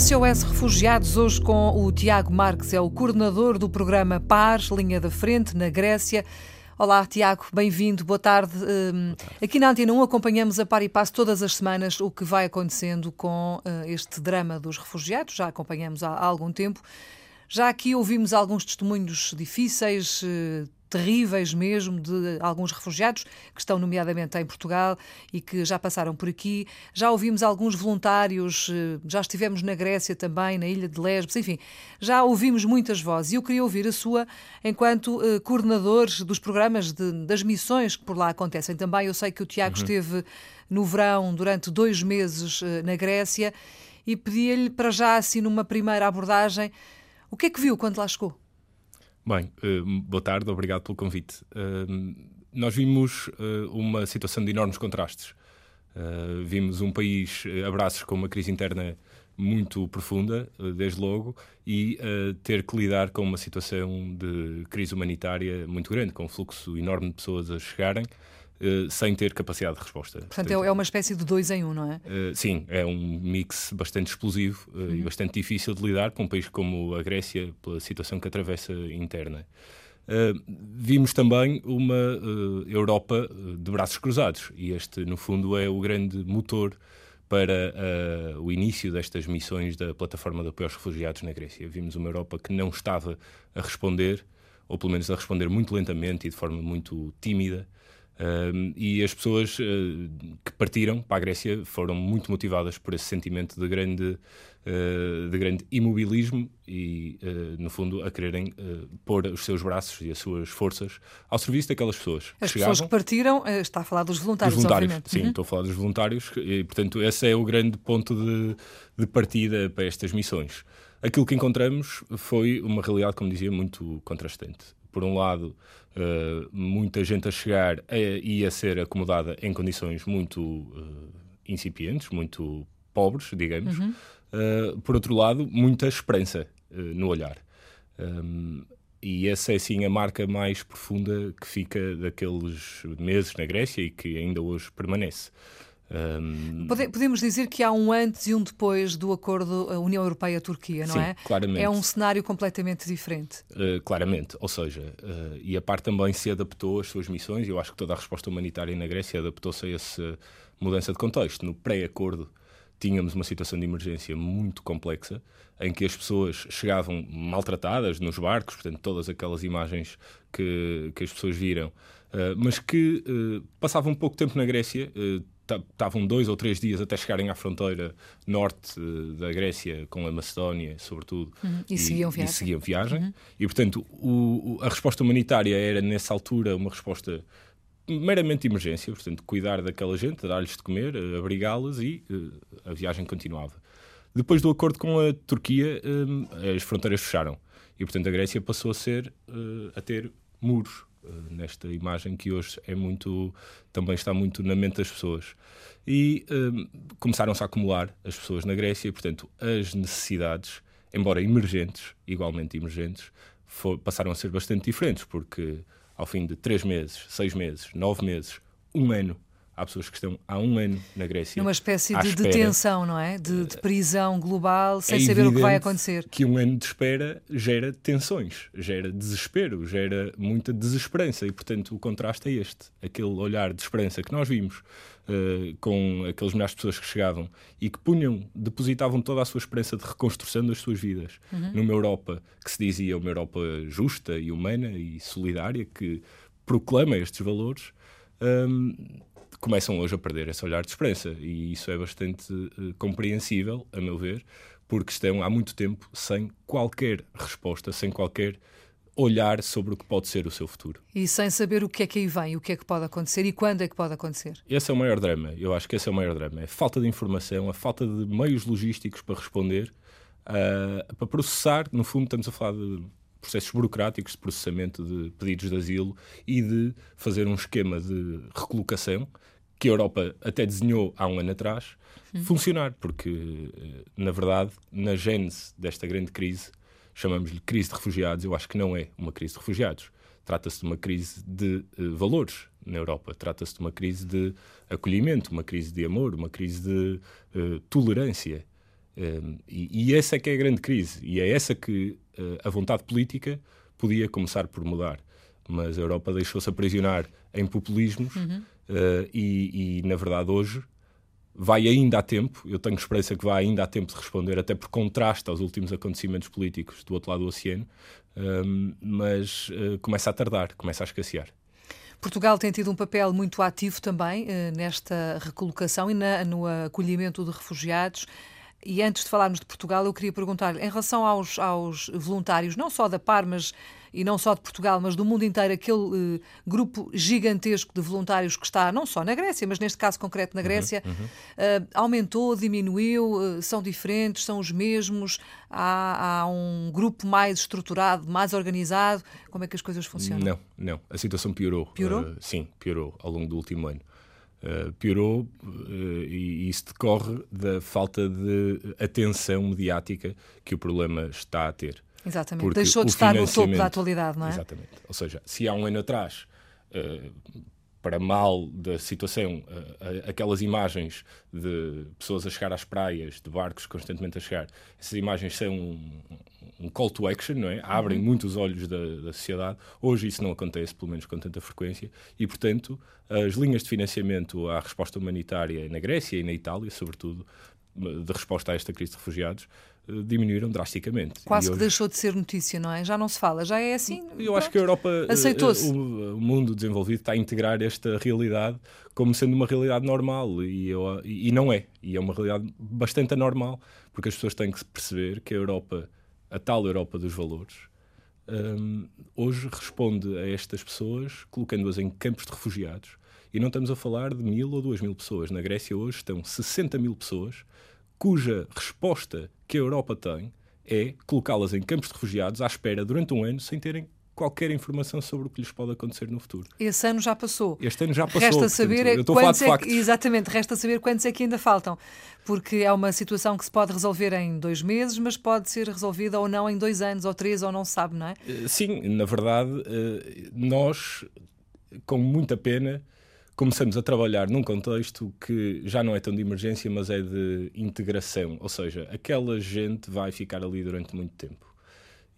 SOS Refugiados, hoje com o Tiago Marques, é o coordenador do programa Pares, linha da frente, na Grécia. Olá, Tiago, bem-vindo, boa tarde. Hum, aqui na Antena 1 acompanhamos a par e passo todas as semanas o que vai acontecendo com uh, este drama dos refugiados, já acompanhamos há, algum tempo. Já aqui ouvimos alguns testemunhos difíceis, uh, terríveis mesmo de alguns refugiados que estão nomeadamente em Portugal e que já passaram por aqui. Já ouvimos alguns voluntários, eh, já estivemos na Grécia também, na ilha de Lesbos, enfim, já ouvimos muitas vozes e eu queria ouvir a sua enquanto uh, coordenadores dos programas de, das missões que por lá acontecem também. Eu sei que o Tiago uhum. esteve no verão durante dois meses uh, na Grécia e pedi-lhe para já assim numa primeira abordagem o que é que viu quando lá chegou? Bem, uh, boa tarde, obrigado pelo convite. Uh, nós vimos uh, uma situação de enormes contrastes. vimos um país a braços com uma crise interna muito profunda, desde logo, e ter que lidar com uma situação de crise humanitária muito grande, com um fluxo enorme de pessoas a chegarem. Uh, sem ter capacidade de resposta. Portanto, Portanto, é uma espécie de dois em um, não é? Uh, sim, é um mix bastante explosivo uh, uhum. e bastante difícil de lidar com um país como a Grécia, pela situação que atravessa interna. vimos também uma Europa de braços cruzados e este, no fundo, é o grande motor para o início destas missões da plataforma de apoio aos refugiados na Grécia. Vimos uma Europa que não estava a responder, ou pelo menos a responder muito lentamente e de forma muito tímida, Uh, e as pessoas uh, que partiram para a Grécia foram muito motivadas por esse sentimento de grande, uh, de grande imobilismo e, no fundo, a quererem pôr os seus braços e as suas forças ao serviço daquelas pessoas. As que pessoas chegavam, que partiram, está a falar dos voluntários, dos voluntários obviamente. Sim, uhum. estou a falar dos voluntários e, portanto, esse é o grande ponto de, de partida para estas missões. Aquilo que encontramos foi uma realidade, como dizia, muito contrastante por um lado, uh, muita gente a chegar e a ser acomodada em condições muito uh, incipientes, muito pobres, digamos. Uhum. Uh, por outro lado, muita esperança no olhar. Um, e essa é sim a marca mais profunda que fica daqueles meses na Grécia e que ainda hoje permanece. Um... Podemos dizer que há um antes e um depois do acordo União Europeia-Turquia, não Sim, é? Claramente. É um cenário completamente diferente. Uh, claramente, ou seja, uh, e a parte também se adaptou às suas missões, eu acho que toda a resposta humanitária na Grécia adaptou-se a essa mudança de contexto. No pré-acordo tínhamos uma situação de emergência muito complexa, em que as pessoas chegavam maltratadas nos barcos, portanto, todas aquelas imagens que, que as pessoas viram, uh, mas que passavam pouco tempo na Grécia estavam dois ou três dias até chegarem à fronteira norte eh, da Grécia com a Macedónia, sobretudo. Uhum. E, e, seguiam viagem. E, seguiam viagem. Uhum. e portanto, o, a resposta humanitária era, nessa altura, uma resposta meramente de emergência, portanto, cuidar daquela gente, dar-lhes de comer, eh, abrigá-las e uh, a viagem continuava. Depois do acordo com a Turquia, um, as fronteiras fecharam e, portanto, a Grécia passou a ser uh, a ter muros nesta imagem que hoje é muito também está muito na mente das pessoas. E um, eh, começaram-se a acumular as pessoas na Grécia e portanto as necessidades embora emergentes igualmente emergentes for, passaram a ser bastante diferentes porque ao fim de três meses seis meses nove meses um ano Há pessoas que estão há um ano na Grécia. Numa espécie de detenção, não é? De, de prisão global, sem é saber o que vai acontecer. Que um ano de espera gera tensões, gera desespero, gera muita desesperança. E, portanto, o contraste é este: aquele olhar de esperança que nós vimos uh, com aqueles milhares de pessoas que chegavam e que punham, depositavam toda a sua esperança de reconstrução das suas vidas uhum. numa Europa que se dizia uma Europa justa e humana e solidária, que proclama estes valores. Um, começam hoje a perder esse olhar de esperança e isso é bastante uh, compreensível, a meu ver, porque estão há muito tempo sem qualquer resposta, sem qualquer olhar sobre o que pode ser o seu futuro. E sem saber o que é que aí vem, o que é que pode acontecer e quando é que pode acontecer. Esse é o maior drama, eu acho que esse é o maior drama. É a falta de informação, a falta de meios logísticos para responder, uh, para processar, no fundo estamos a falar de processos burocráticos de processamento de pedidos de asilo e de fazer um esquema de recolocação que a Europa até desenhou há um ano atrás, uhum. funcionar, porque, eh, na verdade, na gênese desta grande crise, chamamos-lhe crise de refugiados, eu acho que não é uma crise de refugiados. Trata-se de uma crise de uh, valores na Europa, trata-se de uma crise de acolhimento, uma crise de amor, uma crise de uh, tolerância. Um, e, e, essa é que é a grande crise, e é essa que uh, a vontade política podia começar por mudar. Mas a Europa deixou-se aprisionar em populismos uhum. uh, e, e, na verdade, hoje vai ainda a tempo, eu tenho esperança que vai ainda a tempo de responder, até por contraste aos últimos acontecimentos políticos do outro lado do oceano, um, mas uh, começa a tardar, começa a escassear. Portugal tem tido um papel muito ativo também uh, nesta recolocação e na, no acolhimento de refugiados. E antes de falarmos de Portugal, eu queria perguntar-lhe, em relação aos, aos voluntários, não só da PAR, mas e não só de Portugal, mas do mundo inteiro, aquele uh, grupo gigantesco de voluntários que está não só na Grécia, mas neste caso concreto na uhum, Grécia, uhum, uhum. Uh, aumentou, diminuiu, uh, são diferentes, são os mesmos, há, há, um grupo mais estruturado, mais organizado. Como é que as coisas funcionam? Não, não. A situação piorou. Piorou? sim, piorou ao longo do último ano. Uh, piorou uh, e isso decorre da falta de atenção mediática que o problema está a ter. Exatamente. Porque Deixou de estar no topo da atualidade, não é? Exatamente. Ou seja, se há um ano atrás, uh, para mal da situação, aquelas imagens de pessoas a chegar às praias, de barcos constantemente a chegar, essas imagens são um, um call to action, não é? Abrem uhum. muito os olhos da, da, sociedade. Hoje isso não acontece, pelo menos com tanta frequência, e, portanto, as linhas de financiamento à resposta humanitária na Grécia e na Itália, sobretudo, de resposta a esta crise de refugiados, diminuíram drasticamente. Quase que deixou de ser notícia, não é? Já não se fala, já é assim. Eu pronto. acho que a Europa, eh, aceitou-se. O, o, mundo desenvolvido está a integrar esta realidade como sendo uma realidade normal e, eu, e não é. E é uma realidade bastante anormal, porque as pessoas têm que perceber que a Europa, a tal Europa dos valores, um, hoje responde a estas pessoas colocando-as em campos de refugiados. E não estamos a falar de mil ou duas mil pessoas. Na Grécia hoje estão 60 mil pessoas cuja resposta que a Europa tem é colocá-las em campos de refugiados à espera durante um ano sem terem qualquer informação sobre o que lhes pode acontecer no futuro. Esse ano já passou. Este ano já passou. Resta saber portanto, é quantos é que, exatamente, resta saber quantos é que ainda faltam, porque é uma situação que se pode resolver em dois meses, mas pode ser resolvida ou não em dois anos ou três ou não se sabe, não é? Eh, sim, na verdade, eh, nós com muita pena começamos a trabalhar num contexto que já não é tão de emergência, mas é de integração. Ou seja, aquela gente vai ficar ali durante muito tempo.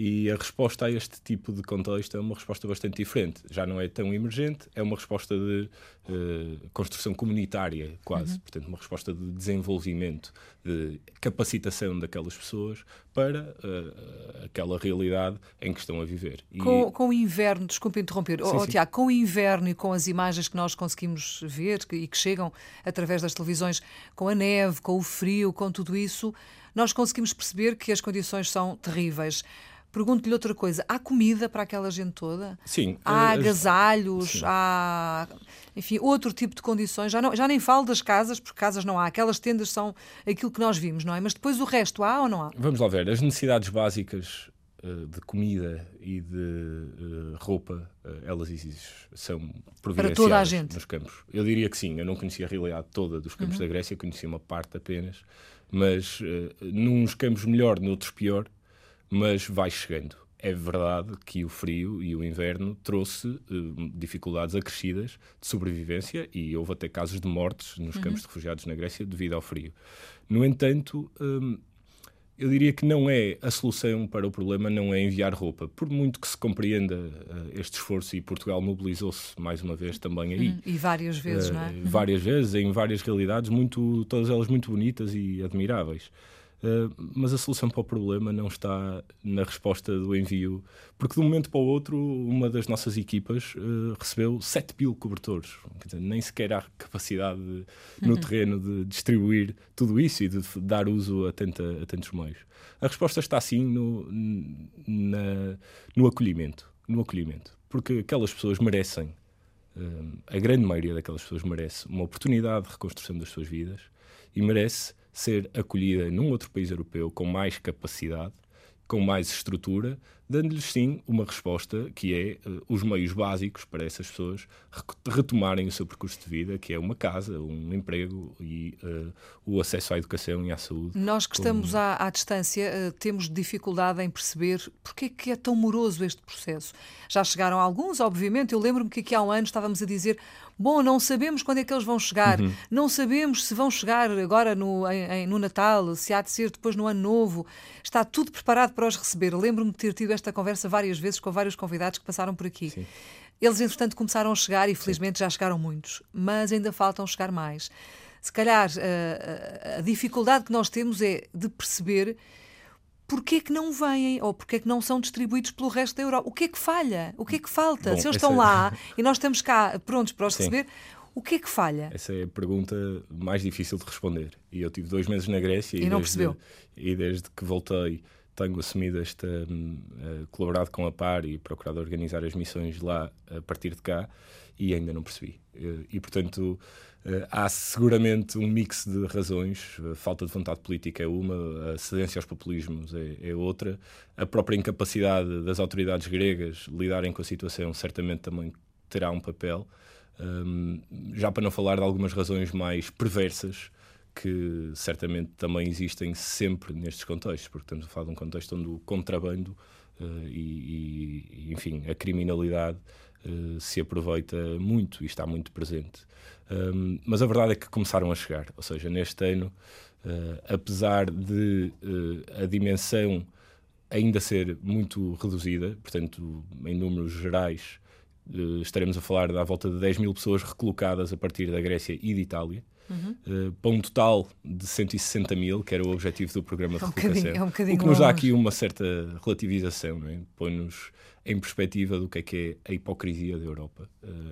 E a resposta a este tipo de contexto é uma resposta bastante diferente. Já não é tão emergente, é uma resposta de uh, construção comunitária, quase. Uhum. Portanto, uma resposta de desenvolvimento, de capacitação daquelas pessoas para uh, aquela realidade em que estão a viver. E... Com, com, o inverno, desculpe interromper, sim, oh, sim. Tiago, com o inverno e com as imagens que nós conseguimos ver e que chegam através das televisões, com a neve, com o frio, com tudo isso, nós conseguimos perceber que as condições são terríveis. Pergunto-lhe outra coisa: há comida para aquela gente toda? Sim. Há agasalhos, sim. há. Enfim, outro tipo de condições. Já, não, já nem falo das casas, porque casas não há. Aquelas tendas são aquilo que nós vimos, não é? Mas depois o resto há ou não há? Vamos lá ver. As necessidades básicas uh, de comida e de uh, roupa, elas são providenciadas para toda a gente. nos campos. Eu diria que sim. Eu não conhecia a realidade toda dos campos uhum. da Grécia, conhecia uma parte apenas. Mas uh, nos campos melhor, noutros pior mas vai chegando. É verdade que o frio e o inverno trouxe uh, dificuldades acrescidas de sobrevivência e houve até casos de mortes nos uhum. campos de refugiados na Grécia devido ao frio. No entanto, um, eu diria que não é a solução para o problema, não é enviar roupa. Por muito que se compreenda uh, este esforço e Portugal mobilizou-se mais uma vez também aí. Hum, e várias vezes, uh, não é? Várias vezes, em várias realidades, muito, todas elas muito bonitas e admiráveis. Uh, mas a solução para o problema não está na resposta do envio, porque de um momento para o outro, uma das nossas equipas uh, recebeu 7 mil cobertores. Dizer, nem sequer há capacidade de, no uhum. terreno de distribuir tudo isso e de dar uso a, tanta, a tantos meios. A resposta está sim no, na, no acolhimento. No acolhimento. Porque aquelas pessoas merecem, uh, a grande maioria daquelas pessoas merece uma oportunidade de reconstrução das suas vidas e merece ser acolhida num outro país europeu com mais capacidade, com mais estrutura, dando-lhes sim uma resposta que é uh, os meios básicos para essas pessoas retomarem o seu percurso de vida, que é uma casa, um emprego e uh, o acesso à educação e à saúde. Nós que como... estamos à, à distância uh, temos dificuldade em perceber porque é que é tão moroso este processo. Já chegaram alguns, obviamente. Eu lembro-me que aqui há um ano estávamos a dizer Bom, não sabemos quando é que eles vão chegar, uhum. não sabemos se vão chegar agora no, em, no Natal, se há de ser depois no Ano Novo. Está tudo preparado para os receber. Lembro-me de ter tido esta conversa várias vezes com vários convidados que passaram por aqui. Sim. Eles, entretanto, começaram a chegar e felizmente Sim. já chegaram muitos, mas ainda faltam chegar mais. Se calhar a, a, a dificuldade que nós temos é de perceber porquê é que não vêm ou porquê é que não são distribuídos pelo resto da Europa? O que é que falha? O que é que falta? Bom, Se eles estão é... lá e nós estamos cá prontos para os Sim. receber, o que é que falha? Essa é a pergunta mais difícil de responder. E eu tive dois meses na Grécia e, e não desde, percebeu. E desde que voltei tenho assumido esta, uh, colaborado com a PAR e procurado organizar as missões lá a partir de cá e ainda não percebi. Uh, e portanto Uh, há seguramente um mix de razões. A falta de vontade política é uma, a cedência aos populismos é, é, outra, a própria incapacidade das autoridades gregas lidarem com a situação certamente também terá um papel. Um, já para não falar de algumas razões mais perversas que certamente também existem sempre nestes contextos, porque estamos a falar de um contexto onde o contrabando uh, e, e, enfim, a criminalidade uh, se aproveita muito e está muito presente. Um, mas a verdade é que começaram a chegar, ou seja, neste ano, uh, apesar de a dimensão ainda ser muito reduzida, portanto, em números gerais, estaremos a falar da volta de 10 mil pessoas recolocadas a partir da Grécia e de Itália. Uhum. para um total de 160 mil, que era o objetivo do programa de é um recolocação. É um o que nos dá aqui uma certa relativização, é? põe-nos em perspectiva do que é que é a hipocrisia da Europa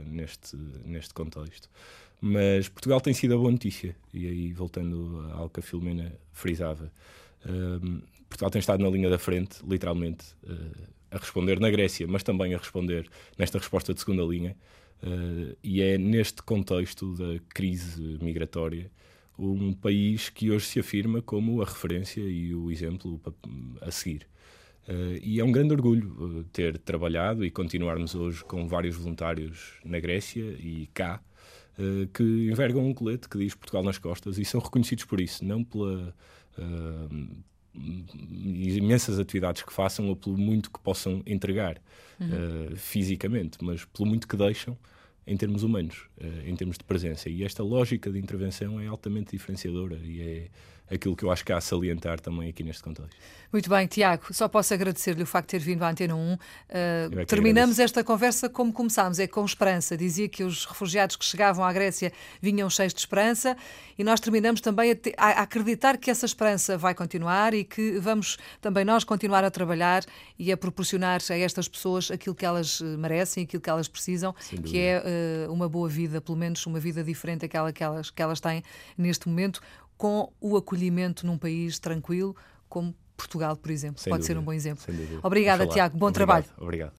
neste, neste contexto. Mas Portugal tem sido a boa notícia, e aí voltando ao que a Filomena frisava, um, Portugal tem estado na linha da frente, literalmente, uh, a responder na Grécia, mas também a responder nesta resposta de segunda linha, uh, e é neste contexto da crise migratória um país que hoje se afirma como a referência e o exemplo a seguir. Uh, e é um grande orgulho ter trabalhado e continuarmos hoje com vários voluntários na Grécia e cá, que envergam um colete que diz Portugal nas costas e são reconhecidos por isso, não pela imensas atividades que façam ou pelo muito que possam entregar uhum. uh, fisicamente, mas pelo muito que deixam em termos humanos, em termos de presença. E esta lógica de intervenção é altamente diferenciadora e é aquilo que eu acho que há a salientar também aqui neste contexto. Muito bem, Tiago, só posso agradecer-lhe o facto de ter vindo à Antena 1. Uh, é terminamos esta conversa como começámos, é com esperança. Dizia que os refugiados que chegavam à Grécia vinham cheios de esperança e nós terminamos também a, te, a, acreditar que essa esperança vai continuar e que vamos também nós continuar a trabalhar e a proporcionar a estas pessoas aquilo que elas eh, merecem, aquilo que elas precisam, que é uh, uma boa vida, pelo menos uma vida diferente daquela que elas, que elas têm neste momento com o acolhimento num país tranquilo como Portugal, por exemplo. Sem Pode dúvida, ser um bom exemplo. Obrigada, Tiago. Bom Obrigado, trabalho. Obrigado.